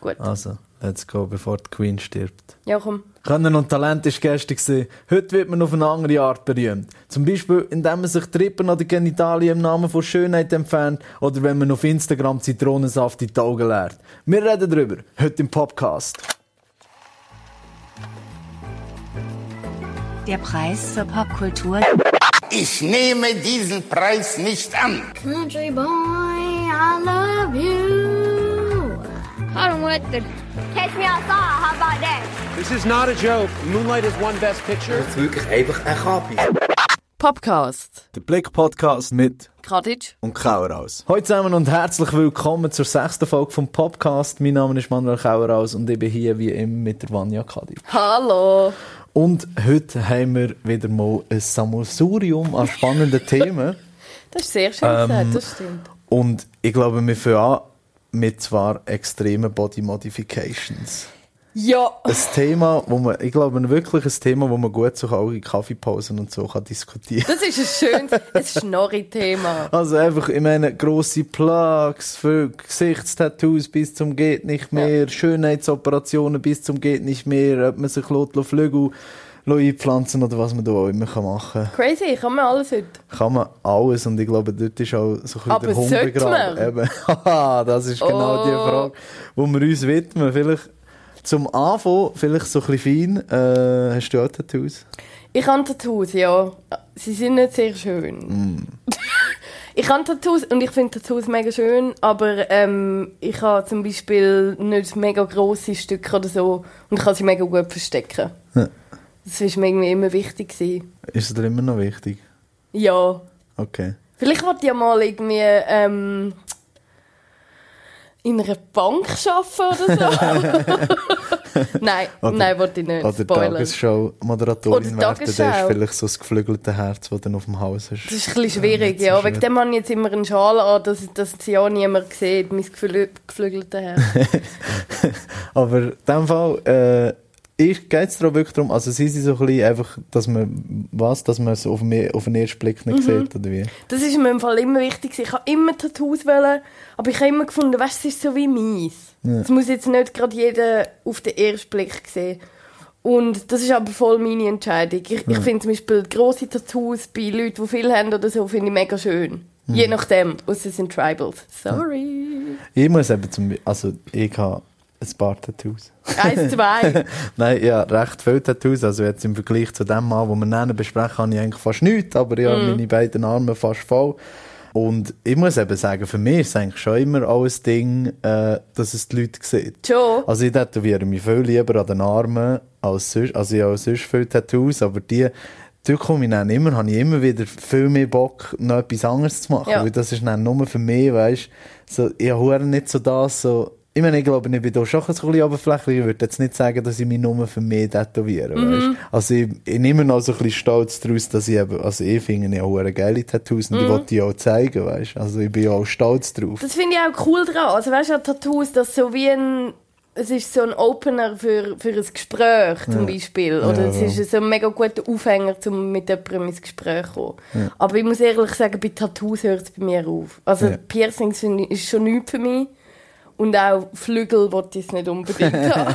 Gut. Also, let's go, bevor die Queen stirbt. Ja, komm. Können und Talent ist gestern gewesen. Heute wird man auf eine andere Art berühmt. Zum Beispiel, indem man sich Trippen oder Genitalien im Namen von Schönheit entfernt oder wenn man auf Instagram Zitronensaft in die Augen leert. Wir reden darüber, heute im Podcast. Der Preis für Popkultur Ich nehme diesen Preis nicht an. Country boy, I love you. Hallo Mutter. Catch me outside, how about that? This is not a joke. Moonlight has won Best Picture. wirklich einfach ein Kapi. Podcast. Der Blick-Podcast mit Kadic. und Kauraus. Hallo zusammen und herzlich willkommen zur sechsten Folge vom Podcast. Mein Name ist Manuel Kauraus und ich bin hier wie immer mit der Vanja Kadi. Hallo. Und heute haben wir wieder mal ein Sammelsurium an spannenden Themen. Das ist sehr schön Ähm, gesagt, das stimmt. Und ich glaube, wir fangen an mit zwar extremen Body Modifications. Ja. Ein Thema, wo man, ich glaube, wirklich ein Thema, wo man gut so auch in Kaffeepausen und so kann diskutieren Das ist ein schönes, ein Schnorri-Thema. Also einfach, ich meine, grosse Plugs für Gesichtstattoos bis zum geht nicht mehr, Schönheitsoperationen bis zum geht nicht mehr, ob man sich lässt, Flügel einpflanzen oder was man da auch immer kann machen kann. Crazy, kann man alles heute. Kann man alles und ich glaube, dort ist auch so ein bisschen Aber der Hund begraben. das ist genau die Oh. Frage, wo wir uns widmen. Vielleicht zum Anfang, vielleicht so ein bisschen fein, äh, hast du auch Tattoos? Ich habe Tattoos, ja. Sie sind nicht sehr schön. Mm. Ich habe Tattoos und ich finde Tattoos mega schön, aber ähm, ich habe zum Beispiel nicht mega grosse Stücke oder so und ich kann sie mega gut verstecken. Ja. Das war mir irgendwie immer wichtig. Gewesen. Ist es dir immer noch wichtig? Ja. Okay. Vielleicht wollte ich ja mal irgendwie ähm, in einer Bank arbeiten oder so. nein, Oder- nein, wollte ich nicht. Oder Oder werden, das ist Tagesschau. vielleicht so das geflügelte Herz, das dann auf dem Haus hast. Das ist ein bisschen schwierig, ja. schön. Wegen dem habe ich jetzt immer einen Schal an, dass, dass sie ja niemand sieht, mein geflü geflügelte Herz. Aber in dem Fall äh, geht es darum wirklich darum, also sie sind so ein bisschen einfach, dass man, was, dass man es auf, den- auf den ersten Blick Mhm. nicht sieht, oder wie? Das ist mir im Fall immer wichtig. Ich habe immer Tattoos wollen, aber ich habe immer gefunden, weißt, es ist so wie meins. Das muss jetzt nicht gerade jeder auf den ersten Blick sehen. Und das ist aber voll meine Entscheidung. Ich, ich finde zum Beispiel grosse Tattoos bei Leuten, die viel haben oder so, finde ich mega schön. Je nachdem, außer es sind Tribals. Sorry. Ich muss eben zum also ich habe ein paar Tattoos. Eins, zwei. Nein, ja, recht viele Tattoos, also jetzt im Vergleich zu dem Mal, wo wir nennen besprechen, habe ich eigentlich fast nichts, aber ich Mhm. habe meine beiden Arme fast voll. Und ich muss eben sagen, für mich ist es eigentlich schon immer auch ein Ding, äh, dass es die Leute sehen. Schon. Also ich tätowiere mich viel lieber an den Armen als sonst. Also ich habe sonst viele Tattoos, aber die, die komme ich dann immer, habe ich immer wieder viel mehr Bock, noch etwas anderes zu machen. Ja. Weil das ist dann nur für mich, weißt so, ich habe nicht so das, so, ich meine, ich glaube, ich bin da schon ein bisschen oberflächlich. Ich würde jetzt nicht sagen, dass ich mich nur für mich tätowiere, Mhm. Also ich, ich nehme noch so ein bisschen stolz daraus, dass ich eben, also ich finde ja auch geile Tattoos und Mhm. die wollte ich auch zeigen, weißt Also ich bin ja auch stolz drauf. Das finde ich auch cool dran. Also weißt du, Tattoos, das so wie ein es ist so ein Opener für, für ein Gespräch zum Beispiel. Oder Ja, es ja. ist so ein mega guter Aufhänger, um mit jemandem ins Gespräch zu kommen. Aber ich muss ehrlich sagen, bei Tattoos hört es bei mir auf. Also Ja. Piercings ich- ist schon nichts für mich. Und auch Flügel wollte ich es nicht unbedingt haben.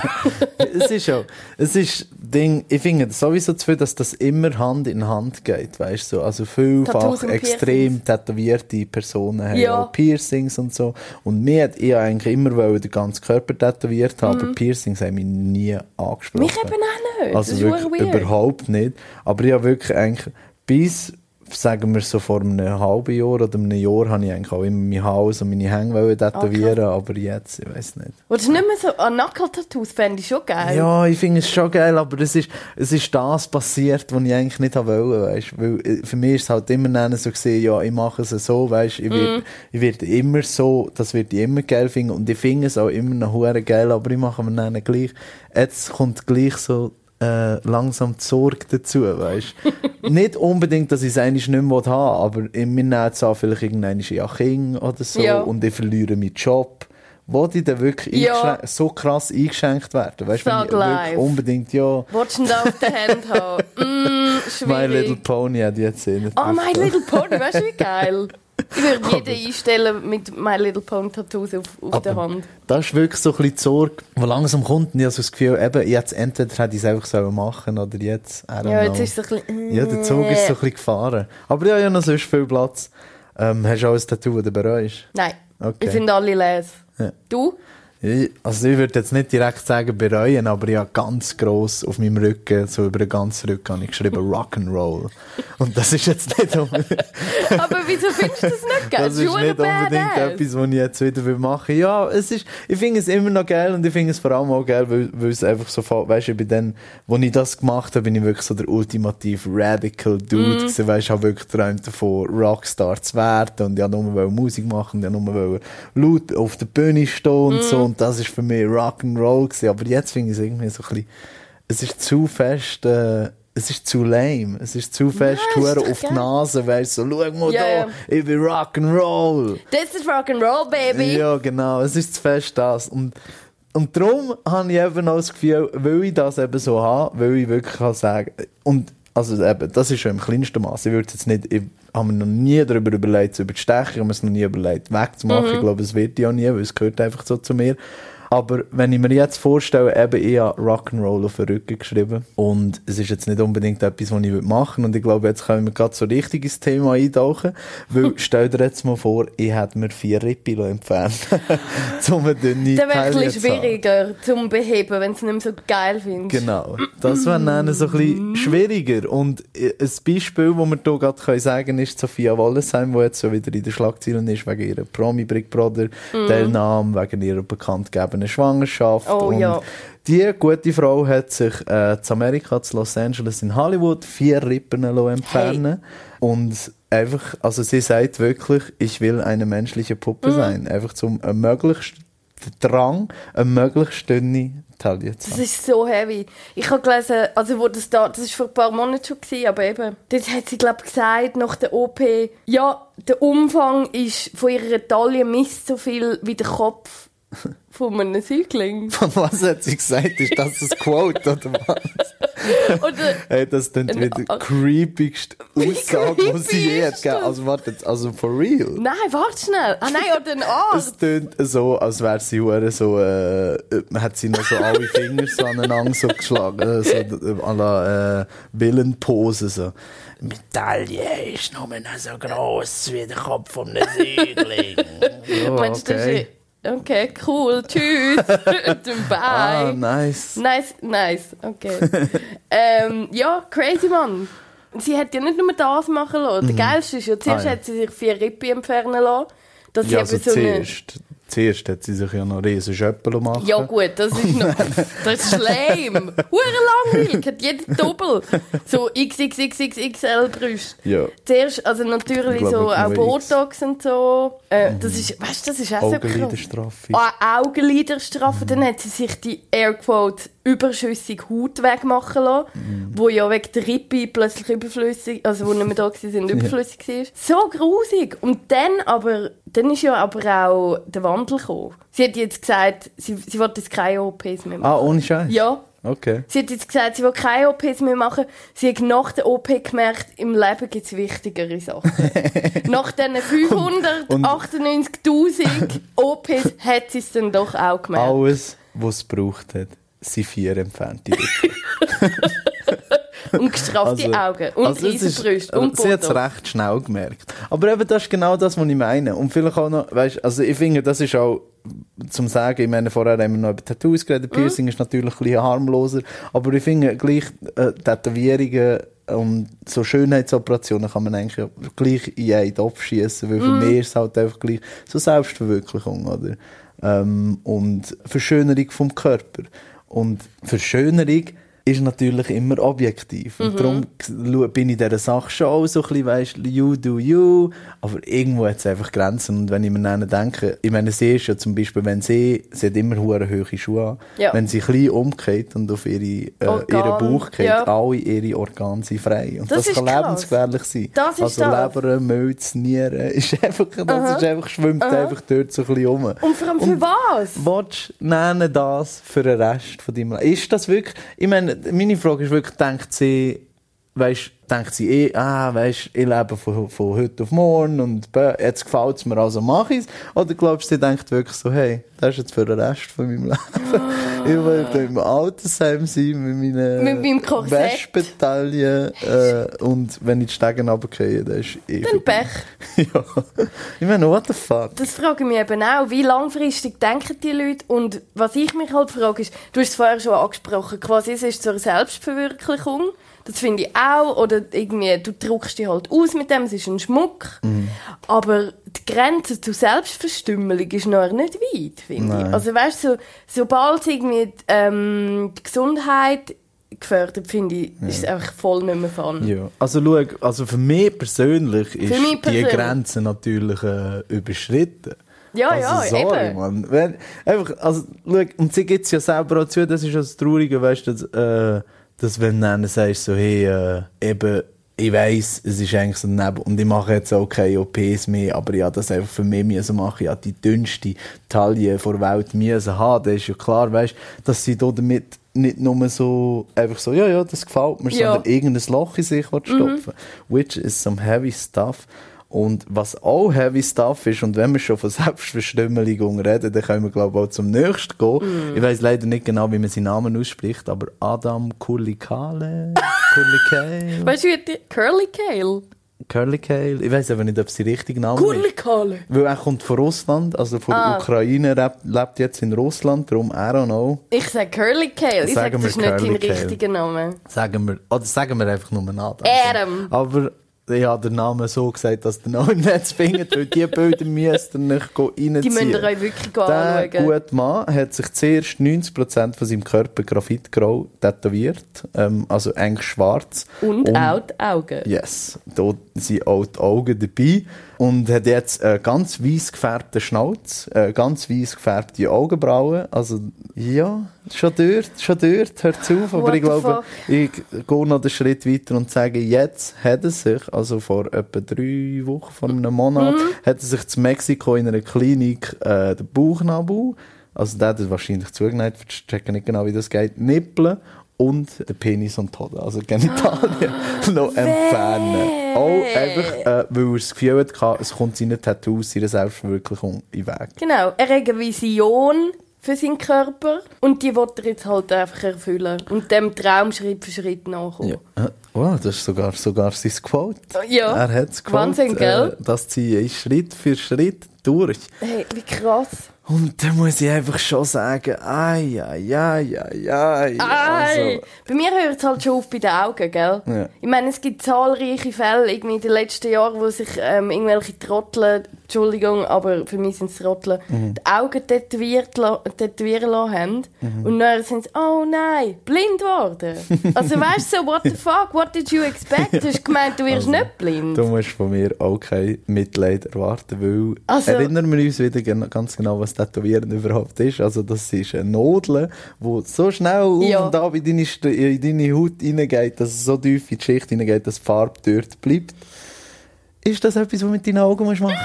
es ist auch, es ist Ding, ich finde sowieso zu viel, dass das immer Hand in Hand geht, weißt du, so. also vielfach extrem tätowierte Personen haben Ja. auch Piercings und so und mir hat ich eigentlich immer wollen den ganzen Körper tätowiert haben, aber Piercings haben mich nie angesprochen. Mhm. Mich eben auch nicht. Also wirklich weird. überhaupt nicht. Aber ich habe wirklich eigentlich bis, sagen wir so vor einem halben Jahr oder einem Jahr, habe ich eigentlich auch immer mein Haus und meine Hänge wollen tätowieren, aber jetzt, ich weiß nicht. Du nicht mehr so an Knuckle-Tattoos fände ich schon geil. Ja, ich finde es schon geil, aber es ist, es ist das passiert, was ich eigentlich nicht haben wollte, weißt Weil äh, für mich ist es halt immer dann so gesehen, ja, ich mache es so, weißt Ich werde ich werd immer so, das wird ich immer geil finden und ich finde es auch immer noch geil, aber ich mache mir dann gleich, jetzt kommt gleich so äh, langsam die Sorge dazu, weißt Nicht unbedingt, dass ich es eigentlich nicht mehr haben aber in mir nehmen es auch vielleicht irgendein ja Kind oder so Ja. und ich verliere meinen Job. Wo die dann wirklich Ja. so krass eingeschenkt werden. Weißt du, wenn Sag ich wirklich live. unbedingt, ja, Wolltest du da auf der Hand haben? Mm, My Little. Pony hat jetzt eh nicht Oh, My Little Pony, weißt du, wie geil? Ich würde jeden einstellen mit My Little Pony Tattoos auf, auf der Hand. Das ist wirklich so ein bisschen die Sorge, die langsam kommt. Und ich habe so das Gefühl, eben, jetzt entweder hätte ich es einfach sollen machen oder jetzt, Ja, jetzt know. ist es so ein bisschen... Ja, der Zug ist so ein bisschen gefahren. Aber ich habe ja noch sonst viel Platz. Ähm, hast du auch ein Tattoo, das du bereust? Nein, Okay. ich finde alle les. Ja. Du? Ich, also ich würde jetzt nicht direkt sagen bereuen, aber ich habe ganz gross auf meinem Rücken, so über den ganzen Rücken, habe ich geschrieben Rock'n'Roll. Und das ist jetzt nicht unbedingt, Aber wieso findest du das nicht geil? das ist nicht unbedingt etwas, was ich jetzt wieder will machen will. Ja, es ist, ich finde es immer noch geil und ich finde es vor allem auch geil, weil, weil es einfach so, weißt du, bin dann, wo ich das gemacht habe, bin ich wirklich so der ultimativ radical Dude Mhm. gewesen, weißt du, ich habe wirklich geträumt davon, Rockstar zu werden und wollte nur Musik machen, und wollte nur laut auf der Bühne stehen und Mhm. so und das ist für mich Rock'n'Roll gewesen. Aber jetzt finde ich es irgendwie so ein bisschen, es ist zu fest, äh, es ist zu lame. Es ist zu fest Nein, auf die. Nase, weißt du, so, schau mal Ja, da, ich bin Rock'n'Roll. Das ist Rock'n'Roll, Baby. Ja, genau. Es ist zu fest das. Und, und darum habe ich eben auch das Gefühl, weil ich das eben so habe, weil ich wirklich kann sagen, und also eben, das ist schon im kleinsten Maß. Ich würde jetzt nicht, ich habe mir noch nie darüber überlegt, zu überstechen, ich habe mir es noch nie überlegt, wegzumachen. Ich glaube, es wird ja nie, weil es gehört einfach so zu mir. Aber wenn ich mir jetzt vorstelle, eben, ich habe Rock'n'Roll auf den Rücken geschrieben und es ist jetzt nicht unbedingt etwas, was ich machen würde und ich glaube, jetzt können wir gerade so richtig ins Thema eintauchen, weil stell dir jetzt mal vor, ich hätte mir vier Rippen entfernt, um eine dünne Das wäre ein bisschen zu haben. schwieriger zum Beheben, wenn du es nicht mehr so geil findest. Genau. Das wäre dann so ein bisschen schwieriger. Und äh, ein Beispiel, das wir hier gerade sagen können, ist Sophia Wollesheim, die jetzt so wieder in den Schlagzeilen ist, wegen ihrer Promi Big Brother Teilnahme, wegen ihrer bekanntgegebenen Schwangerschaft. Oh, und ja. Die gute Frau hat sich äh, zu Amerika, zu Los Angeles in Hollywood, vier Rippen entfernen Und einfach, also sie sagt wirklich, ich will eine menschliche Puppe Mhm. sein. Einfach zum äh, möglichst Drang, eine möglichst dünne Taille zu Das haben. ist so heavy. Ich habe gelesen, also wo das da, das ist vor ein paar Monaten schon gewesen, aber eben, dort hat sie glaube gesagt, nach der OP, ja, der Umfang ist von ihrer Taille misst so viel wie der Kopf von einem Säugling. Von was hat sie gesagt? Ist das das Quote oder was? Oder, Hey, das klingt Ein wie die Ar- creepigste Wie Aussage, die sie je hat ist gegeben. das? Also warte jetzt, also for real. nein, warte schnell. Ah nein, oder ein Es Arzt. tönt so, als wäre sie hure so, äh, äh, hat sie noch so alle Finger so aneinander so geschlagen, äh, so äh, à la äh, Villenpose so. Meine Taille ist nur noch so gross wie der Kopf von einem Säugling. Das ist... Okay, cool, tschüss. Bye. Ah, nice. Nice, nice, okay. ähm, ja, crazy Mann. Sie hat ja nicht nur das machen lassen. Der geilste ist ja, zuerst Ah, ja. hat sie sich vier Rippen entfernen lassen. Dass sie Ja, eben also so eine... zuerst, zuerst hat sie sich ja noch riesen Schöppel machen. Ja gut, das ist noch... Das ist schlimm. Hure langweilig, hat jeder Doppel. So XXXXXL Brüste. Ja. Zuerst, also natürlich Ich glaube, so auch nur X. Botox und so. Äh, das ist, weißt du, das ist auch so. Augenliderstrafe. Ah, Augenliderstrafe. Dann hat sie sich die Airquote überschüssige Haut wegmachen lassen, wo ja wegen der Rippe plötzlich überflüssig, also wo nicht mehr da sind, überflüssig war. So grusig. Und dann aber, dann ist ja aber auch der Wandel gekommen. Sie hat jetzt gesagt, sie, sie will jetzt keine OPs mehr machen. Ah, ohne Scheiß? Ja. Okay. Sie hat jetzt gesagt, sie will keine OPs mehr machen. Sie hat nach der OP gemerkt, im Leben gibt es wichtigere Sachen. nach diesen 598'000 OPs hat sie es dann doch auch gemerkt. Alles, was es gebraucht hat, sind vier Rippen. Und gestraffte Augen. Und also es ist- Riesenbrüste. Und Sie hat es recht schnell gemerkt. Aber eben, das ist genau das, was ich meine. Und vielleicht auch noch, weißt, also ich finde, das ist auch zum Sagen, ich meine, vorher haben wir noch über Tattoos Mhm. geredet, Piercing ist natürlich ein bisschen harmloser, aber ich finde, gleich äh, Tätowierungen und so Schönheitsoperationen kann man eigentlich gleich in einen Topf schießen, weil für Mhm. mich ist es halt einfach gleich so Selbstverwirklichung, oder? Ähm, und Verschönerung vom Körper. Und Verschönerung ist natürlich immer objektiv. Mhm. Und darum schau- bin ich dieser Sache schon auch so ein bisschen, weißt, you do you, aber irgendwo hat es einfach Grenzen. Und wenn ich mir dann denke, ich meine, sie ist ja zum Beispiel, wenn sie, sie hat immer hohe hohe Schuhe an, Ja. wenn sie klein umgeht und auf ihre, äh, ihren Bauch geht, ja. alle ihre Organe sind frei. Und Das das, ist kann krass. lebensgefährlich sein. Das ist also das. Leber, Milz, Nieren, ist einfach, das ist einfach, schwimmt einfach dort so ein bisschen rum. Und vor allem für was? Willst du das für den Rest von deinem Leben? Ist das wirklich, ich meine, meine Frage ist wirklich, denkt sie, weißt, denkt sie eh, ah, weißt, ich lebe von, von heute auf morgen und jetzt gefällt es mir, also mache ich es. Oder glaubst du, sie denkt wirklich so, hey, das ist jetzt für den Rest von meinem Leben. Ich will im Altersheim sein mit meinen Mit. Wäschbetaillen äh, und wenn ich die Stegen runtergehe, dann ist eh Dann. Pech. ja. Ich meine, what the fuck? Das frage ich mich eben auch. Wie langfristig denken die Leute? Und was ich mich halt frage, ist, du hast es vorher schon angesprochen, quasi es ist zur Selbstverwirklichung. Das finde ich auch. Oder irgendwie, du druckst dich halt aus mit dem, es ist ein Schmuck. Aber die Grenze zur Selbstverstümmelung ist noch nicht weit, finde ich. Also weißt du, so, sobald irgendwie ähm, die Gesundheit gefördert, finde ich, ist es einfach voll nicht mehr fun. Ja. Also, schau, also für mich persönlich ist mich die persönlich. Grenze natürlich äh, überschritten. Ja, also, ja, sorry, eben. Mann. Wenn, einfach, also, schau, und sie gibt es ja selber auch zu, das ist ja das Traurige, weißt du, dass, äh, dass wenn du dann sagst, so, hey, äh, eben, ich weiss, es ist eigentlich so neben, und ich mache jetzt auch keine OPs mehr, aber ja, das einfach für mich müssen machen, ja, die dünnste Taille der Welt müssen haben, das ist ja klar, weißt dass sie da damit nicht nur so, einfach so, ja, ja, das gefällt mir, Ja. sondern irgendein Loch in sich stopfen Which is some heavy stuff. Und was auch heavy stuff ist, und wenn wir schon von Selbstverstümmelung reden, dann können wir, glaube ich, auch zum nächsten gehen. Ich weiß leider nicht genau, wie man seinen Namen ausspricht, aber Adam Kurlikale? Kurlikale? Weißt du, wie die Curly Kale? Curly Kale? Ich weiß aber nicht, ob es der richtige Name Curly ist. Weil er kommt von Russland, also von Ah. der Ukraine, lebt, jetzt in Russland, darum, I don't know. Ich sage Curly Kale. Ich sage, das ist nicht dein richtiger Name. Sagen wir, oder sagen wir einfach nur Adam. Adam. Aber ich habe den Namen so gesagt, dass ihr noch im Netz findet, weil diese Bilder müsst ihr nicht reinziehen. Die müsst ihr euch wirklich Der anschauen. gute Mann hat sich zuerst 90% von seinem Körper graphitgrau tätowiert, ähm, also eng schwarz. Und auch die Augen. Yes, dort sind auch die Augen dabei. Und hat jetzt einen ganz weiss gefärbten Schnauz, äh, ganz weiss gefärbte Augenbrauen. Also, ja, schon dort, schon dort, hört auf. Aber What ich glaube, ich gehe noch einen Schritt weiter und sage, jetzt hat er sich, also vor etwa drei Wochen, vor einem Monat, Mhm. hat er sich zu Mexiko in einer Klinik äh, den Bauchnabel, also der hat wahrscheinlich zugeneigt, ich checke nicht genau, wie das geht, Nippeln und den Penis und Hoden, also Genitalien, noch entfernen. Auch einfach, äh, weil er das Gefühl hatte, es kommt seinen Tattoos, seiner Selbstverwirklichung in den Weg. Genau. Er hat eine Vision für seinen Körper und die will er jetzt halt einfach erfüllen und dem Traum Schritt für Schritt nachkommen. Ja. Äh, Oh, das ist sogar, sogar sein Quote. Ja. Er hat es Wahnsinn, gell? Äh, das ziehe ich Schritt für Schritt durch. Hey, wie krass. Und da muss ich einfach schon sagen, ai, ai, ai, ai, ai. Ei. Also, Bei mir hört es halt schon auf bei den Augen, gell? Ja. Ich meine, es gibt zahlreiche Fälle irgendwie in den letzten Jahren, wo sich ähm, irgendwelche Trottel, Entschuldigung, aber für mich sind es Trottel, Mhm. die Augen tätowiert, tätowieren lassen haben. Mhm. Und dann sind sie, oh nein, blind geworden. also weißt du so, what the fuck, what did you expect? Du hast gemeint, du wirst nicht blind. du musst von mir auch kein Mitleid erwarten, weil Also- erinnern wir uns wieder ganz genau, was Tätowieren überhaupt ist. Also das ist eine Nadel, die so schnell auf Ja. und ab in deine, in deine Haut hineingeht, dass es so tief in die Schicht hineingeht, dass die Farbe dort bleibt. Ist das etwas, was du mit deinen Augen musst machen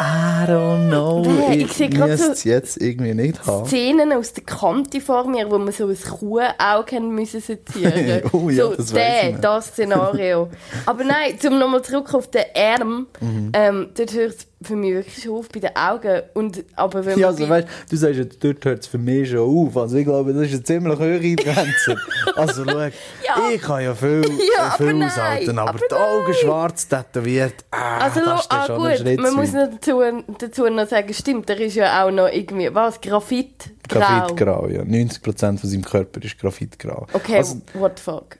I don't know. Ich ich sehe so- es jetzt irgendwie nicht haben. Szenen aus der Kante vor mir, wo man so ein Kuhauge haben müssen sezieren. Oh ja, so, das der, das Szenario. Aber nein, zum nochmal zurück auf den Arm, Mhm. ähm, dort hört es für mich wirklich schon auf bei den Augen. Und, aber wenn Ja, also, weißt, du sagst, ja, dort hört es für mich schon auf. Also ich glaube, das ist eine ziemlich hohe Grenze. also schau, ich kann ja viel, Ja, äh, viel aber nein, aushalten, aber, aber die Augen schwarz tätowiert, ah, also, das ist ah, schon ein gut, Schritt man muss noch dazu, dazu noch sagen, stimmt, der ist ja auch noch irgendwie, was, Graphit? Graphitgrau, ja. 90% von seinem Körper ist Graphitgrau. Okay, Also, what the fuck.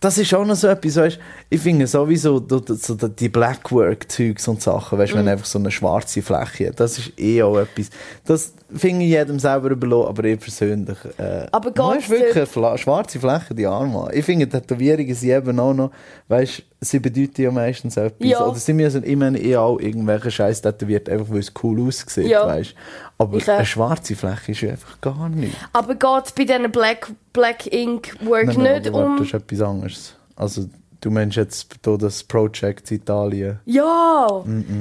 Das ist auch noch so etwas, weißt, ich finde sowieso so, die Blackwork-Zeugs und Sachen, weißt, Mhm. wenn einfach so eine schwarze Fläche hat, das ist eh auch etwas, das finde ich jedem selber überlassen, aber ich persönlich, äh, Aber hast wirklich eine Fla schwarze Fläche, die Arme. Ich finde, Tätowierungen sind eben auch noch, weißt, sie bedeuten ja meistens etwas, Ja. oder sie müssen immer eh auch irgendwelche Scheiß tätowiert, einfach weil es cool aussieht, Ja. weißt. Aber Ich auch. eine schwarze Fläche ist ja einfach gar nichts. Aber geht bei diesen Black, Black Ink Work Nein, nein, nicht warte, um... das ist etwas anderes. Also, du meinst jetzt hier das Project Italien. Ja!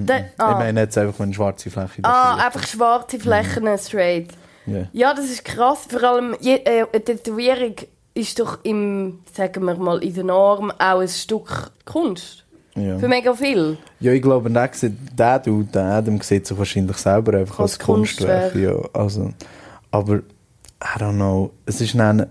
Da- Ich ah. meine jetzt einfach, wenn eine schwarze Fläche Ah, einfach schwarze Flächen straight. Ja. Ja, das ist krass. Vor allem je, äh, eine Tätowierung ist doch im, sagen wir mal, in der Norm auch ein Stück Kunst. Ja. Für mega viel. Ja, ich glaube, der, der Dude, der Adam, sieht sich wahrscheinlich selber einfach als, Als Kunstwerk. Kunstwerk. Ja, also, aber, I don't know, es ist dann,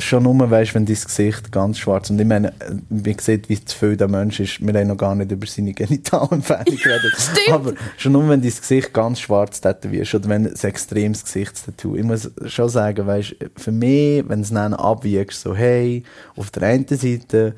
schon nur, weißt, wenn dein Gesicht ganz schwarz und ich meine, man sieht, wie zu viel der Mensch ist. Wir haben noch gar nicht über seine Genitalentfernung geredet. Stimmt. Aber schon nur, wenn dein Gesicht ganz schwarz tätowierst oder wenn es ein extremes Gesichtstattoo. Ich muss schon sagen, weißt, für mich, wenn es dann abwiegst, so, hey, auf der einen Seite,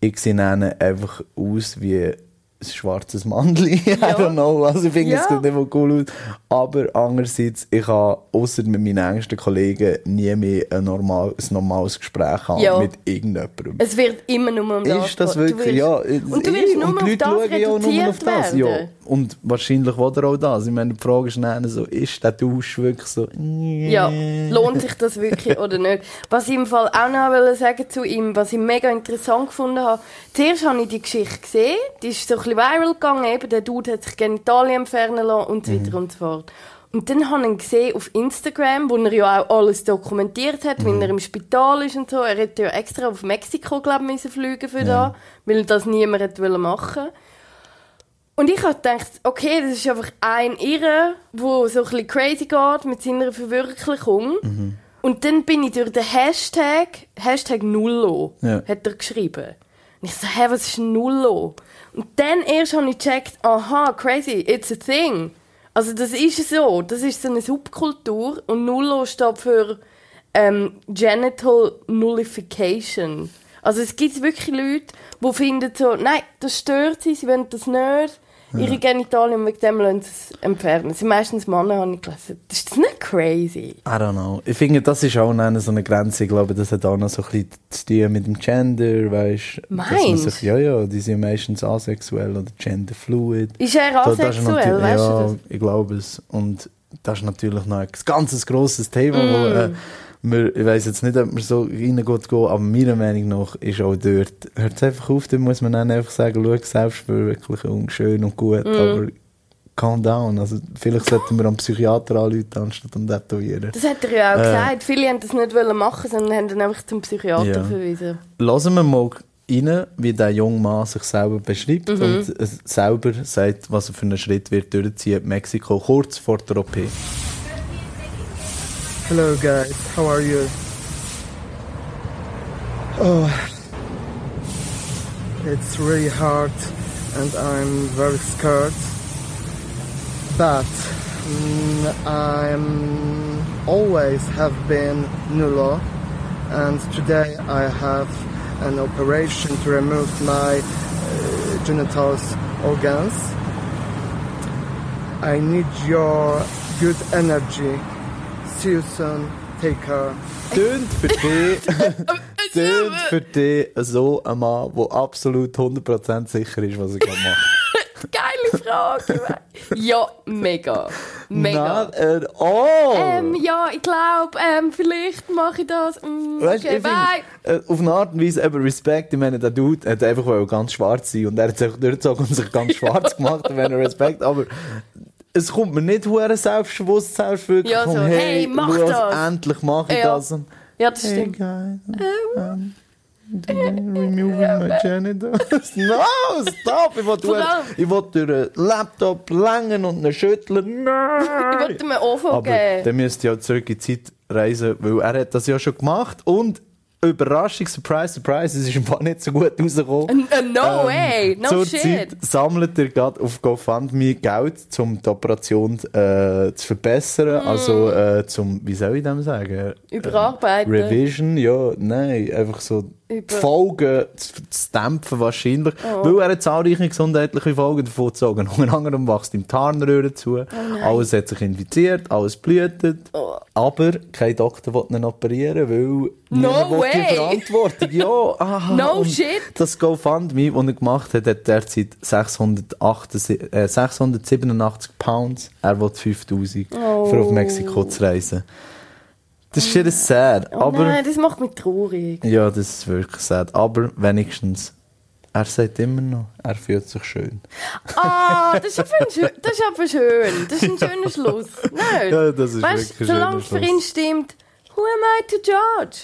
ich sehe dann einfach aus wie ein schwarzes Mandel. I don't know. Also ich finde, es Ja. sieht nicht mal cool aus. Aber andererseits, ich habe außer mit meinen engsten Kollegen nie mehr ein, normal, ein normales Gespräch haben Ja. mit irgendjemandem. Es wird immer nur um das Ist das wirklich? wirst- ja. Und du eh, wirst nur und die Leute schauen ja nur auf das. Ja. werden. Und wahrscheinlich will er auch das. Ich meine, die Frage ist dann so, ist der Dusch wirklich so... Ja, lohnt sich das wirklich oder nicht? Was ich im Fall auch noch wollte sagen zu ihm, was ich mega interessant gefunden habe. Zuerst habe ich die Geschichte gesehen, die ist so bisschen viral gegangen, eben der Dude hat sich Genitalien entfernen lassen und so weiter und so fort. Und dann habe ich ihn gesehen auf Instagram, wo er ja auch alles dokumentiert hat, wie er im Spital ist und so. Er hätte ja extra auf Mexiko, glaube ich, fliegen für da, weil das niemand hätte machen und ich habe gedacht, okay, das ist einfach ein Irre, der so ein bisschen crazy geht mit seiner Verwirklichung. Und dann bin ich durch den Hashtag, Hashtag Nullo, Ja. hat er geschrieben. Und ich so, hä, was ist Nullo? Und dann erst habe ich gecheckt, aha, crazy, it's a thing. Also das ist so, das ist so eine Subkultur und Nullo steht für ähm, Genital Nullification. Also es gibt wirklich Leute, die finden so, nein, das stört sie, sie wollen das nicht. Ihre Genitalien mit dem lassen sie es entfernen. Sie meistens Männer, habe ich gelesen. Das ist nicht crazy. I don't know. Ich finde, das ist auch eine, so eine Grenze. Ich glaube, das hat auch noch so ein bisschen zu tun mit dem Gender, weißt Meinst? sich, Ja, ja, die sind meistens asexuell oder genderfluid. Ist er asexuell, weißt ja, du das? ich glaube es. Und das ist natürlich noch ein ganz grosses Thema, Mm. wo, äh, wir, ich weiß jetzt nicht, ob man so reingeht, gehen, aber meiner Meinung nach ist auch dort, hört es einfach auf, dann muss man dann einfach sagen, schau, Selbstverwirklichung, schön und gut, Mm. aber calm down. Also, vielleicht sollten wir einen Psychiater anrufen, anstatt einen Tätowieren. Das hat er ja auch Äh. gesagt. Viele haben das nicht wollen machen, sondern haben dann einfach zum Psychiater Ja. verwiesen. Lassen wir mal rein, wie der junge Mann sich selber beschreibt Mhm. und äh, selber sagt, was er für einen Schritt wird durchziehen in Mexiko, kurz vor der OP. Hello guys, how are you? Oh, it's really hard and I'm very scared. But mm, I'm always have been Nulo and today I have an operation to remove my uh, genitals organs. I need your good energy. See you soon. Take care. Tönt für dich, tönt für dich so ein Mann, der absolut 100% sicher ist, was er gerade macht. Geile Frage. ja, mega. Mega. Not at all! Ähm, ja, ich glaube, ähm, vielleicht mache ich das. Mm, Weißt, okay, ich bye. find, äh, auf eine Art und Weise eben Respekt. Ich meine, der Dude hat einfach ganz schwarz sein und er hat sich durchgezogen und sich ganz schwarz gemacht. Ich meine, Respekt. Aber es kommt mir nicht hure selbstbewusst, selbstwirklich. Ja, so, komm, hey, mach schau, das. Endlich mache ich Ja. das. Ja, das hey, stimmt. guys, um, removing my genitals. no, stop! Ich will, durch- ich will durch einen Laptop längen und ihn schütteln. Nein! Ich wollte mir Ofen Aber geben. dann müsste ich auch zurück in die Zeit reisen, weil er hat das ja schon gemacht und Überraschung, Surprise, Surprise, es ist Fall nicht so gut rausgekommen. No way, no Zurzeit shit. sammelt er gerade auf GoFundMe Geld, um die Operation äh, zu verbessern, Mm. also äh, zum, wie soll ich dem sagen? Überarbeiten. Revision, ja, nein, einfach so die Über- Folgen zu, zu dämpfen wahrscheinlich, Oh. weil er hat zahlreiche gesundheitliche Folgen davon gezogen. Unter anderem wächst ihm die Harnröhre zu, alles hat sich infiziert, alles blutet, Oh. aber kein Doktor will ihn operieren, weil niemand will die way. Verantwortung. Ja, aha. No shit. Das GoFundMe, das er gemacht hat, hat derzeit 688, äh, 687 Pounds. Er will 5000 für auf Mexiko zu reisen. Das ist sehr sad, Oh aber... nein, das macht mich traurig. Ja, das ist wirklich sad. Aber wenigstens, er sagt immer noch, er fühlt sich schön. Ah, das ist, schön, das ist aber schön. Das ist ein schöner Schluss. Nein. Ja, das ist weißt, wirklich solange es für ihn stimmt, who am I to judge?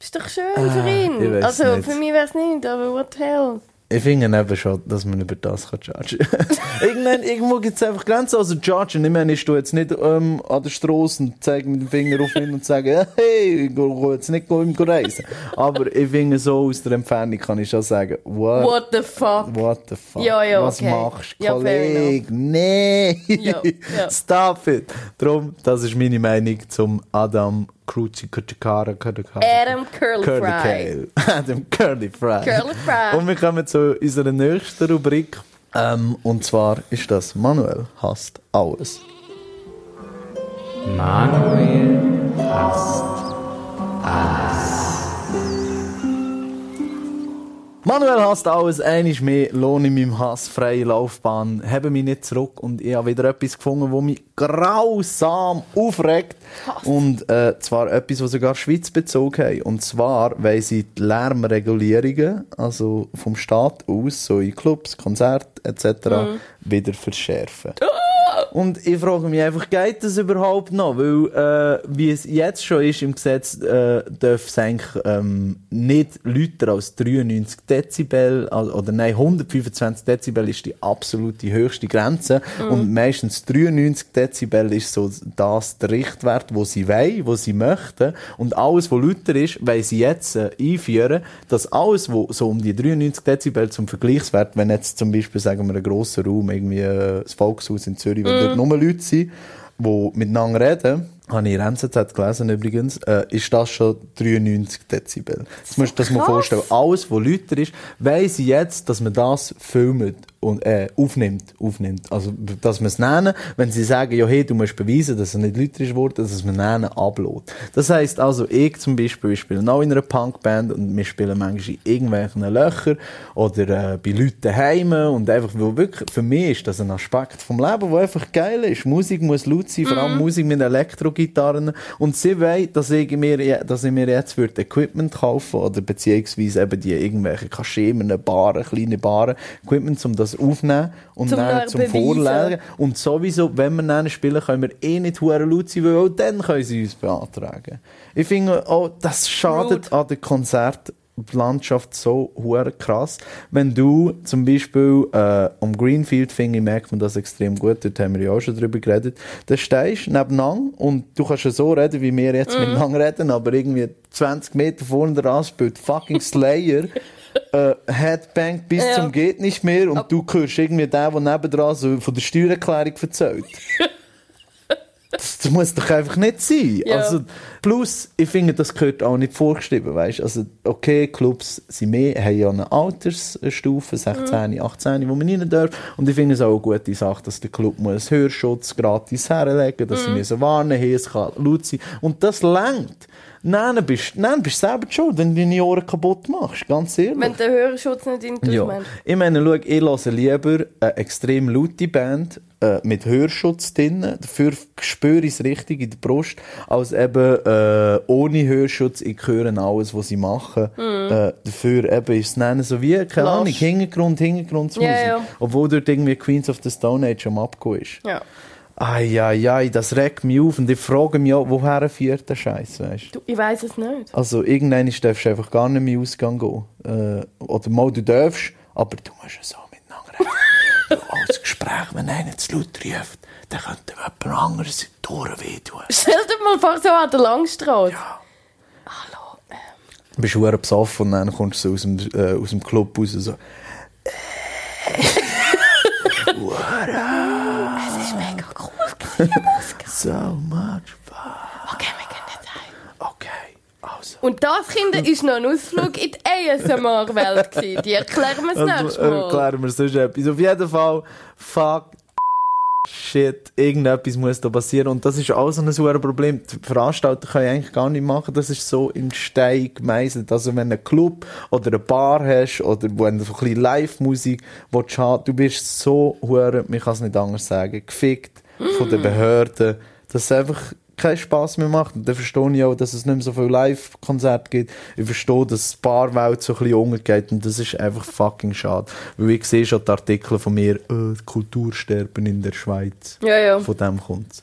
Ist doch schön Ah, für ihn. Also nicht. für mich wäre es nicht, aber what the hell. Ich finde eben schon, dass man über das kann judgen kann. Irgendwann, irgendwo gibt es einfach Grenzen. Also judgen, ich meine, ich stehe jetzt nicht ähm, an der Straße und zeige mit dem Finger auf ihn und sage, hey, ich gehe jetzt nicht go ihm reisen. Aber ich finde, so aus der Entfernung kann ich schon sagen, what, What the fuck? what the fuck? Ja, ja, Was okay. machst du, Ja, Kollege? Nee! Ja, ja. Stop it! Darum, das ist meine Meinung zum Adam Cruci Kuchikara Adam Curly Curly Fry. Kale. Adam Curly Fry. Curly Fry. Und wir kommen zu unserer nächsten Rubrik. Ähm, und zwar ist das Manuel hasst alles. Manuel hasst alles, einmal mehr lohne ich meinem Hass freie Laufbahn, habe mich nicht zurück und ich habe wieder etwas gefunden, das mich grausam aufregt. Und äh, zwar etwas, das sogar Schweiz bezogen haben. Und zwar, weil sie die Lärmregulierungen, also vom Staat aus, so in Clubs, Konzerte etc., wieder verschärfen. Und ich frage mich einfach, geht das überhaupt noch? Weil, äh, wie es jetzt schon ist im Gesetz, äh, darf es eigentlich ähm, nicht lauter als 93 Dezibel, also, oder nein, 125 Dezibel ist die absolute höchste Grenze. Und meistens 93 Dezibel ist so das der Richtwert, wo sie wollen, wo sie möchten. Und alles, was lauter ist, weil sie jetzt äh, einführen, dass alles, was so um die 93 Dezibel zum Vergleichswert, wenn jetzt zum Beispiel, sagen wir, ein grosser Raum, irgendwie äh, das Volkshaus in Zürich, wo dort nur Leute sind, die miteinander reden, habe ich in NZZ gelesen übrigens, äh, ist das schon 93 Dezibel. Das musst du dir das vorstellen. Alles, was lauter ist, weiss ich jetzt, dass man das filmt und äh, aufnimmt, aufnimmt. Also, dass man es nennen, wenn sie sagen, ja, hey, du musst beweisen, dass er nicht lauter ist geworden, dass man nennen upload. Das heisst also, ich zum Beispiel, wir spielen auch in einer Punkband und wir spielen manchmal in irgendwelchen Löchern oder äh, bei Leuten daheim und einfach, weil wirklich, für mich ist das ein Aspekt vom Leben, der einfach geil ist. Musik muss laut sein, vor allem Musik mit Elektrogitarren und sie wollen, dass ich mir, dass ich mir jetzt würde Equipment kaufen oder beziehungsweise eben die irgendwelche Kaschemen, Baren, kleine Baren, Equipment, um das aufnehmen und Zum dann zum. Vorlegen. Und sowieso, wenn wir dann spielen, können wir eh nicht hure laut sein, weil auch dann können sie uns beantragen. Ich finde auch, das schadet an der Konzertlandschaft so hure krass. Wenn du zum Beispiel äh, um Greenfield finde ich, merkt man das extrem gut, dort haben wir ja auch schon drüber geredet, da stehst du nebeneinander und du kannst ja so reden, wie wir jetzt miteinander reden, aber irgendwie 20 Meter vorne dran spielt fucking Slayer äh, Headbang bis Ja. zum geht nicht mehr und du hörst irgendwie den, der nebendran so von der Steuererklärung erzählt. Das, das muss doch einfach nicht sein. Ja. Also, plus, ich finde, das gehört auch nicht vorgeschrieben, weißt? Also, okay, Clubs sind mehr, haben ja eine Altersstufe, 16, 18, wo man rein darf. Und ich finde es auch eine gute Sache, dass der Club muss Hörschutz gratis herlegen, dass sie müssen warnen, hey, es kann laut sein. Und das längt. Nein, bist, nein, bist selber die schuld, wenn du deine Ohren kaputt machst, ganz ehrlich. Wenn der Hörerschutz nicht in Ja. meinst. Ich meine, schau, ich höre lieber eine extrem laute Band äh, mit Hörschutz drin, dafür spüre ich es richtig in der Brust, als eben äh, ohne Hörschutz, ich höre alles, was sie machen. Äh, dafür eben ist es nennen so wie, keine. Ahnung, Hintergrund, Hintergrundmusik. Ja, ja. Obwohl dort irgendwie Queens of the Stone Age am Abgehen ist. Ja. Eieiei, das regt mich auf und ich frage mich auch, woher führt der Scheiß, weißt Du, ich weiß es nicht. also irgendwann darfst du einfach gar nicht mehr Ausgang gehen. Äh, oder mal, du darfst, aber du musst ja so miteinander reden. Als Gespräch, wenn einer zu laut ruft, dann könnte jemand anderes in die Ohren wehtun. Stell dir mal vor, so an der Langstrasse. Ja. Hallo. äh, Du bist verdammt besoffen und dann kommst du so aus dem, äh, aus dem Club raus so... Es ist mega cool. So much fun. Okay, wir gehen jetzt heim. Okay, also... Und das, Kinder, ist noch ein Ausflug in die ASMR-Welt. Die erklären wir nächste Also, Mal. erklären wir sonst etwas. Auf jeden Fall, fuck, shit, irgendetwas muss da passieren. Und das ist auch so ein super Problem. Die Veranstalter können eigentlich gar nicht machen. Das ist so in Stein gemeißelt. Also, wenn du einen Club oder eine Bar hast oder wenn du ein bisschen Live-Musik willst du bist so man kann es nicht anders sagen, gefickt von den Behörden, dass es einfach keinen Spass mehr macht. Und dann verstehe ich auch, dass es nicht mehr so viele Live-Konzerte gibt. Ich verstehe, dass die Barwelt so ein bisschen untergeht und das ist einfach fucking schade. Weil ich sehe schon die Artikel von mir, äh, Kultursterben in der Schweiz. Ja, ja. Von dem kommt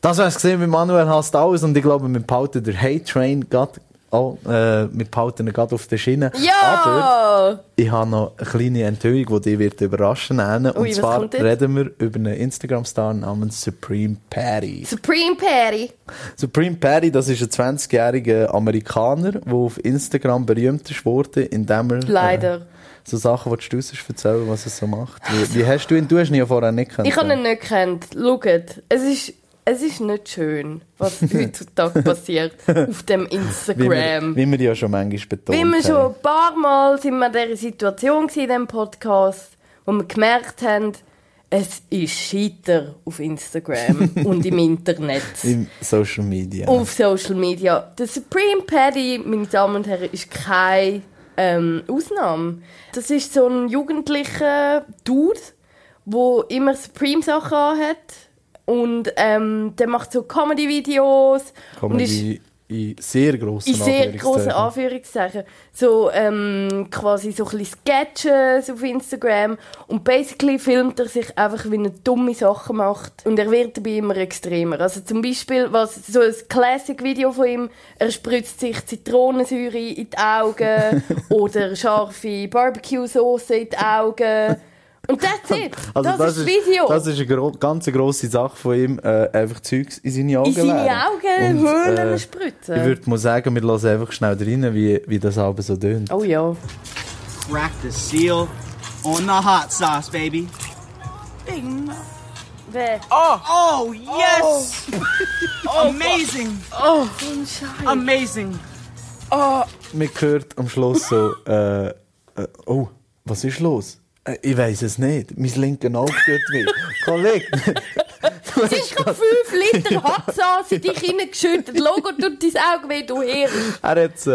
Das wär's gesehen mit Manuel hasst alles und ich glaube, wir behalten den Hate Train gerade Oh, äh, wir behalten ihn gerade auf der Schiene. Aber Ja! ich habe noch eine kleine Enthüllung, die dich wird überraschen wird. Und Ui, zwar reden wir über einen Instagram-Star namens Supreme Patty. Supreme Patty. Supreme Patty, das ist ein 20-jähriger Amerikaner, der auf Instagram berühmt ist worden, indem er... Leider. Äh, so Sachen, die du uns erzählen, was er so macht. Wie, wie hast du ihn? Du hast ihn ja vorher nicht gekannt. Ich habe ihn nicht gekannt. Schaut, es ist, es ist nicht schön, was heutzutage passiert auf dem wie wir, Instagram. wie wir ja schon manchmal betont Wie wir haben. schon ein paar Mal sind wir in dieser Situation in diesem Podcast, wo wir gemerkt haben, es ist Scheiter auf Instagram und im Internet. Im Social Media. auf Social Media. Der Supreme Paddy, meine Damen und Herren, ist keine ähm, Ausnahme. Das ist so ein jugendlicher Dude, der immer Supreme-Sachen anhat. Und ähm, der macht so Comedy-Videos. Comedy in sehr grossen in sehr grossen Anführungszeichen. So ähm, quasi so ein bisschen Sketches auf Instagram. Und basically filmt er sich einfach, wie er dumme Sachen macht. Und er wird dabei immer extremer. Also zum Beispiel, was, so ein Classic-Video von ihm, er spritzt sich Zitronensäure in die Augen oder scharfe Barbecue-Sauce in die Augen. Und that's it. Also das, ist das Video. Das ist eine gro ganz grosse Sache von ihm, äh, einfach Zeugs in seine Augen in seine leeren. Augen Und, Höhlen äh, spritzen. Ich würde mal sagen, wir lassen einfach schnell rein, wie, wie das aber so tönt. oh ja. Crack the seal on the hot sauce, baby. Wer? Oh, yes! Amazing! Oh, so ein Scheiß. Amazing! Man hört am Schluss so, äh, äh, oh, was ist los? Äh, ich weiß es nicht. Mein linker Auge tut weh. Kollege, Sicher 5 Liter Hatsauce in dich hineingeschüttet. Logo tut dein Auge weh, du Hirn. er hat es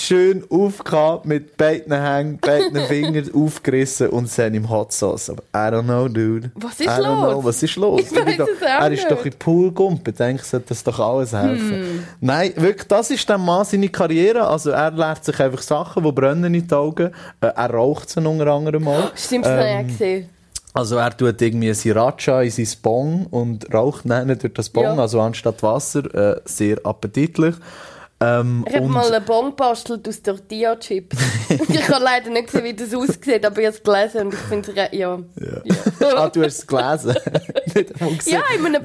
schön aufgehabt, mit beiden Hängen, beiden Fingern aufgerissen und sind im Hot Sauce. Aber I don't know, dude. Was ist I los? Know, was ist los? Ich weiss bin doch, es auch er ist doch in Pool gumpen. Ich denke, sollte das doch alles helfen. Hm. Nein, wirklich, das ist der Mann seine Karriere. Also er lernt sich einfach Sachen, die brennen in die Augen. Äh, er raucht sie unter anderem mal. Stimmt, das habe ich Ähm, auch gesehen. Also er tut irgendwie Sriracha in sein Bong und raucht dann durch das Bong, Ja. also anstatt Wasser, äh, sehr appetitlich. Ähm, Ich habe mal einen Bon gebastelt aus Tortilla-Chips. ich habe leider nicht gesehen, wie das aussieht, aber ich habe es gelesen und ich finde es... re- Ja. ah, du hast es gelesen? Ja, in einem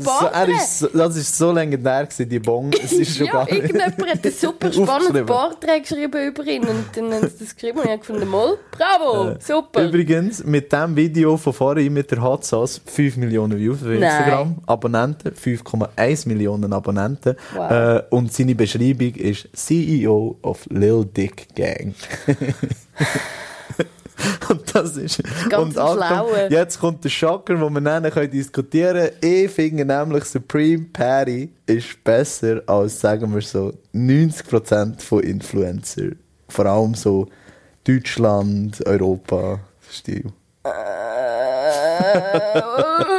ist, so- Das ist so legendär gewesen, die Bong. Es ist schon ja, irgendjemand hat ein super spannendes. Porträt geschrieben über ihn und dann haben sie das geschrieben und ich habe gefunden, mal, bravo, super. Übrigens, mit dem Video von vorhin mit der Hot Sauce 5 Millionen Views auf Instagram, Abonnenten, 5,1 Millionen Abonnenten. Wow. Äh, und seine Beschreibung ist CEO of Lil Dick Gang. und das ist. Ganz und Achtung, Schlaue. jetzt kommt der Schocker, wo wir dann können diskutieren können. Ich finde nämlich Supreme Patty ist besser als, sagen wir so, 90% von Influencer. Vor allem so Deutschland, Europa, Stil.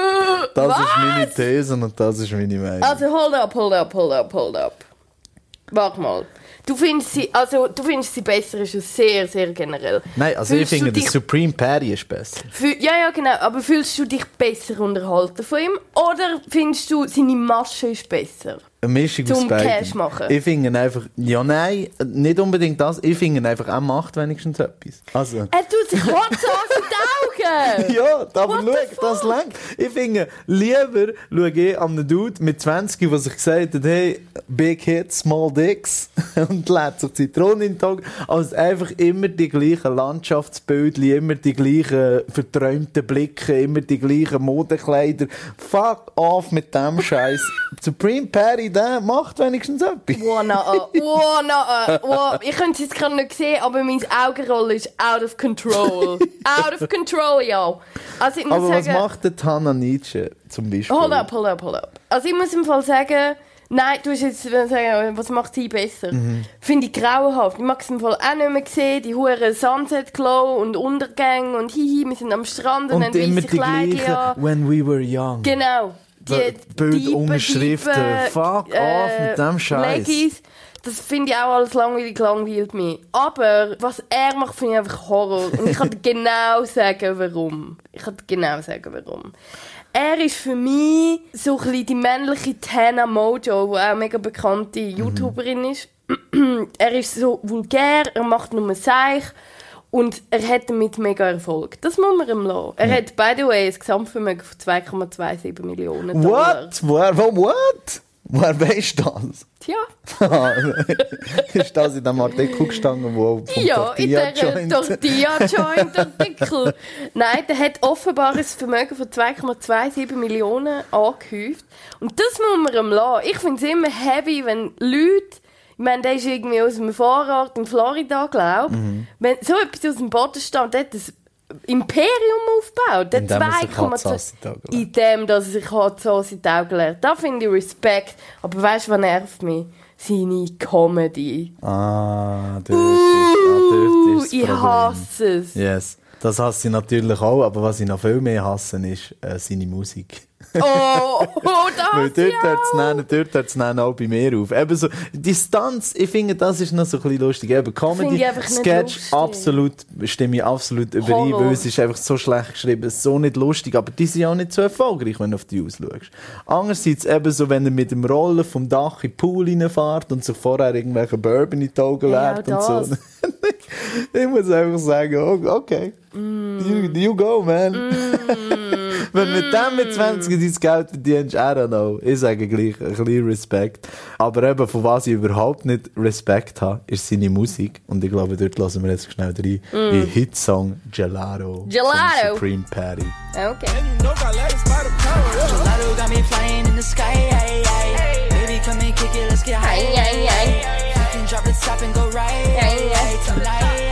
Das ist meine These und das ist meine Meinung. Also hold up, hold up, hold up, hold up. Warte mal. Du findest sie, also du findest sie besser, ist es sehr, sehr generell. Nein, also ich Fühlst du finde, der Supreme Patty ist besser. Fühl, ja, ja, genau. Aber fühlst du dich besser unterhalten von ihm? Oder findest du, seine Masche ist besser? Eine Mischung aus Zum beidem. Cash machen. Ich finde einfach, ja nein, nicht unbedingt das, ich finde einfach, er macht wenigstens etwas. Also. Er tut sich Sauce in die Augen! Ja, aber What schau, das lenkt. Ich finde, lieber schaue ich an einen Dude mit 20, der sich gesagt hat, hey, big hits, small dicks, und lädt sich Zitronen in den Tag, als einfach immer die gleichen Landschaftsbilder, immer die gleichen verträumten Blicke, immer die gleichen Modekleider. Fuck off mit dem Scheiß. Supreme Patty, der macht wenigstens etwas. Wanna, wanna, wow. Ich könnte es gerade nicht sehen, aber mein Augenroll ist out of control. out of control, ja. Also ich muss Aber was sagen... macht der Tana Nietzsche zum Beispiel? Hold up, hold up, hold up. Also ich muss im Fall sagen, nein, du hast jetzt sagen, was macht sie besser? Mhm. Finde ich grauenhaft. Ich mag es im Fall auch nicht mehr sehen, die hure Sunset Glow und Untergänge und hihi, wir sind am Strand und, Und haben immer die gleichen, an. when we were young. Genau. Die Bildunterschriften. Fuck off mit dem Scheiß. Leggings. Das finde ich auch alles langweilig, langweilt mich. Aber was er macht, finde ich einfach Horror. Und ich kann dir genau sagen, warum. Ich kann genau sagen, warum. Er ist für mich so ein bisschen die männliche Tana Mojo, die auch eine mega bekannte YouTuberin ist. er ist so vulgär, er macht nur Seich und er hat damit mega Erfolg. Das muss man ihm lassen. Er hat, by the way, ein Gesamtvermögen von 2,27 Millionen Dollar. What? Wo, what? Woher weisst du das? Tja, ist das in dem Artikel gestanden, wo vom ja, in Tortilla der Joint- Tortilla-Joint-Artikel. Nein, der hat offenbar ein Vermögen von 2,27 Millionen angehäuft. Und das muss man ihm lassen. Ich finde es immer heavy, wenn Leute, ich meine, der ist irgendwie aus einem Vorort in Florida, glaube ich, Mhm. wenn so etwas aus dem Boden stammt, der hat ein Imperium aufgebaut. Der Indem er sich 2,2 Hatzhass in. Indem, dass er sich Hatzhass in die Augen legt. Da finde ich Respekt. Aber weißt du, was nervt mich? Seine Comedy. Ah, dort ist, ah, dort ich Problem. hasse es. Yes. Das hasse ich natürlich auch, aber was ich noch viel mehr hasse, ist äh, seine Musik. Oh, oh Weil das dort ja. hört es dann, dort hört's dann auch bei mir auf. Eben so, Distanz, ich finde, das ist noch so ein bisschen lustig. Eben Comedy, Sketch, lustig. absolut, stimme ich absolut überein, weil es ist einfach so schlecht geschrieben, so nicht lustig, aber die sind auch nicht so erfolgreich, wenn du auf die ausschaust. Andererseits eben so, wenn er mit dem Rollen vom Dach in den Pool reinfährt und sich vorher irgendwelche Bourbon in die Augen Ja, leert und das. so. ich muss einfach sagen, oh, okay, you, you go, man. Wenn du mit dem mit 20 dein Geld verdienst, I don't know. Ich sage gleich ein bisschen Respekt. Aber eben, von was ich überhaupt nicht Respekt habe, ist seine Musik. Und ich glaube, dort lassen wir jetzt schnell rein. Mm. Hitsong Gelato. Gelato. Von Supreme Patty. Okay. Gelato got me flying in the sky. Ay, ay. Baby, come and kick it, let's get high. Ay, ay, ay. You can drop the top and go right. Ay, ay,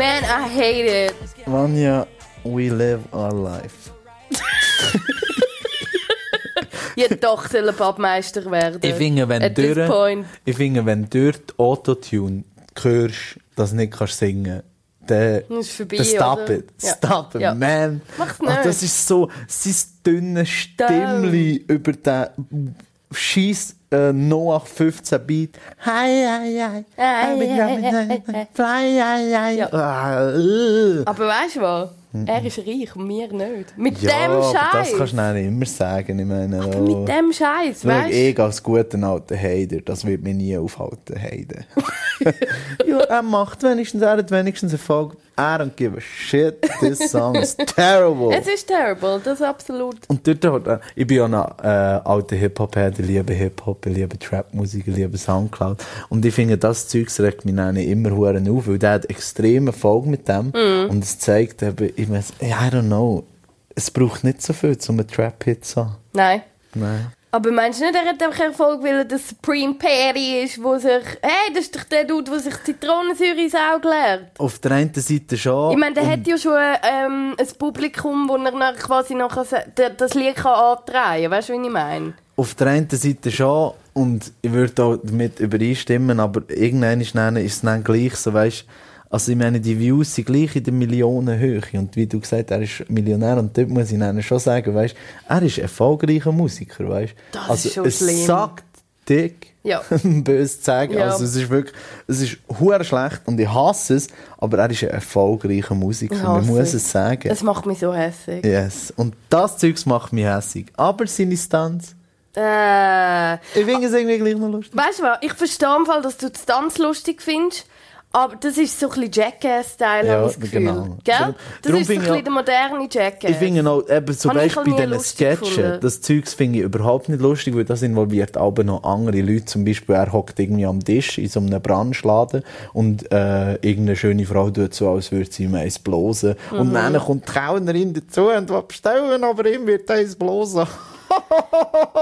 Man, I hate it. Vanya, we live our life. Hätte doch sollen Badmeister werden. Ich finde, wenn du ich finde, wenn du Autotune hörst, dass du nicht kannst singen dann ist es vorbei, dann stop oder? it. Ja. Stop it, Ja. man. Mach's Ach, nicht. das ist so, sein dünnes Stimmli über den scheiß äh, Noah 15 Beat. Hi, hi, hi. Hi. Fly, hi, hi. Ah, äh. Aber weißt du was? Er ist reich und wir nicht. Mit Ja, dem Scheiß. das kannst du dann immer sagen. Ich meine, Aber oh. mit dem Scheiß, weißt du? ich als guter alter Heider, das wird mich nie aufhalten, Heide. ja, er macht wenigstens, er hat wenigstens Erfolg. I don't give a shit, this song is terrible. Es ist terrible, das ist absolut. Und dort, hat ich bin ja ein äh, alter Hip-Hop-Head, ich liebe Hip-Hop, ich liebe Trap-Musik, ich liebe Soundcloud. Und ich finde, das Zeugs regt mich dann immer huren auf, weil der hat extremen Erfolg mit dem. Mhm. Und es zeigt eben, ich meine, I don't know, es braucht nicht so viel, um einen Trap-Hit zu haben. Nein. Nein. Aber meinst du nicht, er hat einfach Erfolg, weil er der Supreme Perry ist, wo sich... Hey, das ist doch der Dude, der sich Zitronensäure ins Auge leert. Auf der einen Seite schon. Ich meine, der hat ja schon ähm, ein Publikum, wo er dann quasi der- das Lied kann antreiben kann. Weißt du, wie ich meine? Auf der einen Seite schon und ich würde auch damit übereinstimmen, aber irgendwann ist, es dann gleich so, weißt also ich meine, die Views sind gleich in der Millionenhöhe und wie du gesagt hast, er ist Millionär und dort muss ich dann schon sagen, weißt er ist ein erfolgreicher Musiker, weißt Das also ist schon es schlimm. sagt dick, Ja. böse sagen, Ja. also es ist wirklich, es ist hure schlecht und ich hasse es, aber er ist ein erfolgreicher Musiker, man muss es. es sagen. Das macht mich so hässlich. Yes. Und das Zeugs macht mich hässig. Aber seine Stunts, Äh, ich finde es irgendwie gleich noch lustig. weißt du was? Ich verstehe im Fall, dass du die Tanz lustig findest. Aber das ist so ein bisschen Jackass-Style, Ja, habe ich das Gefühl. genau. Gell? Das darum ist so ein bisschen der moderne Jackass. Ich finde auch, eben weißt, halt bei diesen Sketchen, gefunden. das Zeugs finde ich überhaupt nicht lustig, weil das involviert aber noch andere Leute. Zum Beispiel, er hockt irgendwie am Tisch in so einem Branschladen und äh, irgendeine schöne Frau tut so, als würde sie ihm eins blosen. Mhm. Und dann kommt die Kellnerin dazu und will bestellen, aber ihm wird eins blosen.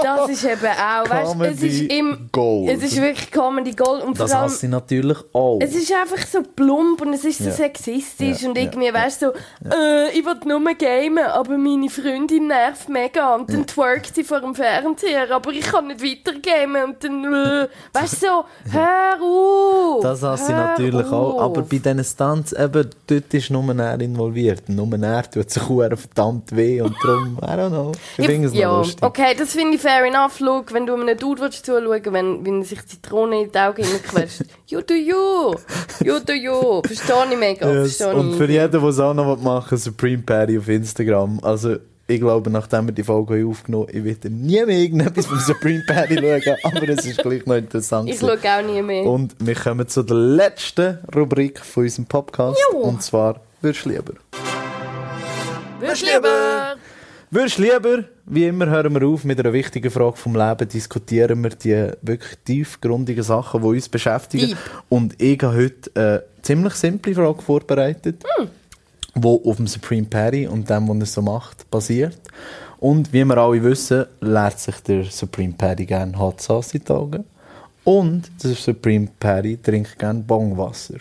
Das ist eben auch, weißt es ist im, Gold. es ist wirklich Comedy Gold und Das allem, hasse ich natürlich auch. es ist einfach so plump und es ist so Ja. sexistisch Ja, und ja, irgendwie, weißt du, so, äh, ich will nur gamen, aber meine Freundin nervt mega und dann twerkt sie vor dem Fernseher, aber ich kann nicht weiter gamen und dann, äh, weißt du, so, hör auf! Das hasse ich natürlich auch. auf. Aber bei diesen Stunts, eben, dort ist nur er involviert. Nur er tut sich verdammt weh und darum, I don't know. Ich finde es noch ja, lustig. okay, das finde ich fair enough. Schau, wenn du einem Dude willst zuschauen wenn, wenn er sich Zitrone in die Augen hineinquetscht. you do you. You do you. Verstehe ich mega. Yes. Und für jeden, der es auch noch machen will, Supreme Patty auf Instagram. Also, ich glaube, nachdem wir die Folge aufgenommen haben, ich werde nie mehr irgendetwas vom Supreme Patty schauen, aber es ist gleich noch interessant. Ich schaue auch nie mehr. Und wir kommen zu der letzten Rubrik von unserem Podcast. Jo. Und zwar, würdest du lieber? Würdest lieber? Würdest du lieber? Wie immer hören wir auf mit einer wichtigen Frage vom Leben, diskutieren wir die wirklich tiefgründigen Sachen, die uns beschäftigen. Deep. Und ich habe heute eine ziemlich simple Frage vorbereitet, die auf dem Supreme Patty und dem, was er so macht, basiert. Und wie wir alle wissen, lehrt sich der Supreme Patty gerne Hot Sauce in die Augen. Und der Supreme Patty trinkt gerne Bongwasser.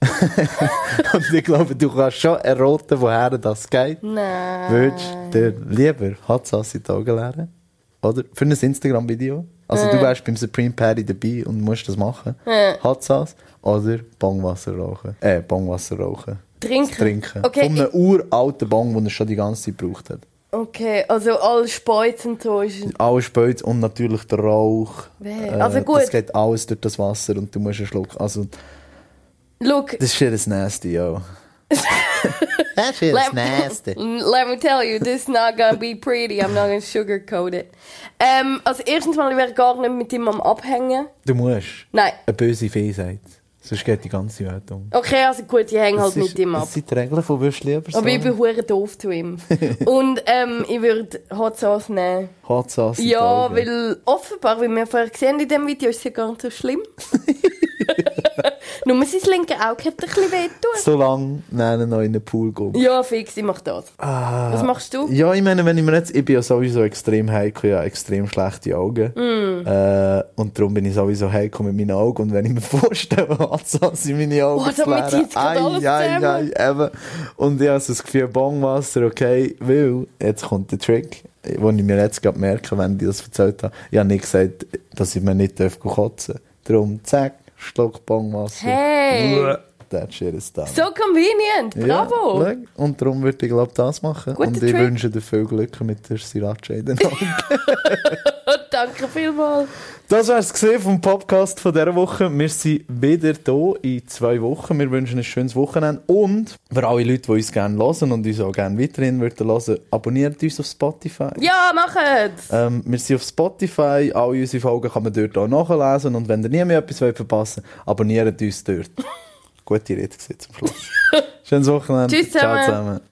und ich glaube, du kannst schon erraten, woher das geht. Nein. Würdest du lieber in die Augen lernen? Oder? Für ein Instagram-Video? Also du wärst beim Supreme Patty dabei und musst das machen. Hot Sauce oder Bongwasser rauchen. Äh, Bongwasser rauchen. Trinken. Trinken. Okay, Von einem uralten Bong, den er schon die ganze Zeit gebraucht hat. Okay, also all Speuz und so ist... Alles Spötz und natürlich der Rauch. Weh. Also gut. Das geht alles durch das Wasser und du musst einen Schluck. Also, Look, das ist shit is nasty, yo. that shit is Let- nasty. Let me tell you, this is not gonna be pretty. I'm not gonna sugarcoat it. Ähm, also erstens mal, ich wäre gar nicht mit ihm am Abhängen. Du musst. Nein. Eine böse Fee sagt. Sonst geht die ganze Welt um. Okay, also gut, ich hänge halt ist- mit ihm ab. Das sind die Regeln von Würst lieber Aber ich bin hure doof zu ihm. Und ähm, ich würde Hot Sauce nehmen. Hot Sauce Ja, weil offenbar, wie wir vorher gesehen haben in diesem Video, ist es ja gar nicht so schlimm. Nur sein linke Auge hat ein bisschen wehtun. So lange nennen noch in den Pool gehen. Ja, fix, ich mach das. Ah. Was machst du? Ja, ich meine, wenn ich mir jetzt, ich bin ja sowieso extrem heikel, ja, extrem schlechte Augen. Mm. Äh, und darum bin ich sowieso heikel mit meinen Augen. Und wenn ich mir vorstelle, so in meine Augen Oh, damit zieht's grad alles Ai, ai, zusammen. ai, eben. Und ich habe so das Gefühl, Bongwasser, okay, weil, jetzt kommt der Trick, den ich mir jetzt gerade merke, wenn ich das erzählt habe. Ich habe nicht gesagt, dass ich mir nicht kotzen darf. Darum, zack, Schluck Bongwasser. Hey. That shit is done. So convenient, bravo! Ja, und darum würde ich glaube das machen. Guter und ich Trick. wünsche dir viel Glück mit der Sriracha in den Augen. Danke vielmals. Das war es gesehen vom Podcast von dieser Woche. Wir sind wieder hier in zwei Wochen. Wir wünschen ein schönes Wochenende. Und für alle Leute, die uns gerne hören und uns auch gerne weiterhin würden hören, abonniert uns auf Spotify. Ja, machet's! Ähm, wir sind auf Spotify, alle unsere Folgen kann man dort auch nachlesen und wenn ihr nie mehr etwas wollt verpassen wollt, abonniert uns dort. Gute Rede zum Schluss. Schönes Wochenende. Tschüss Ciao zusammen. zusammen.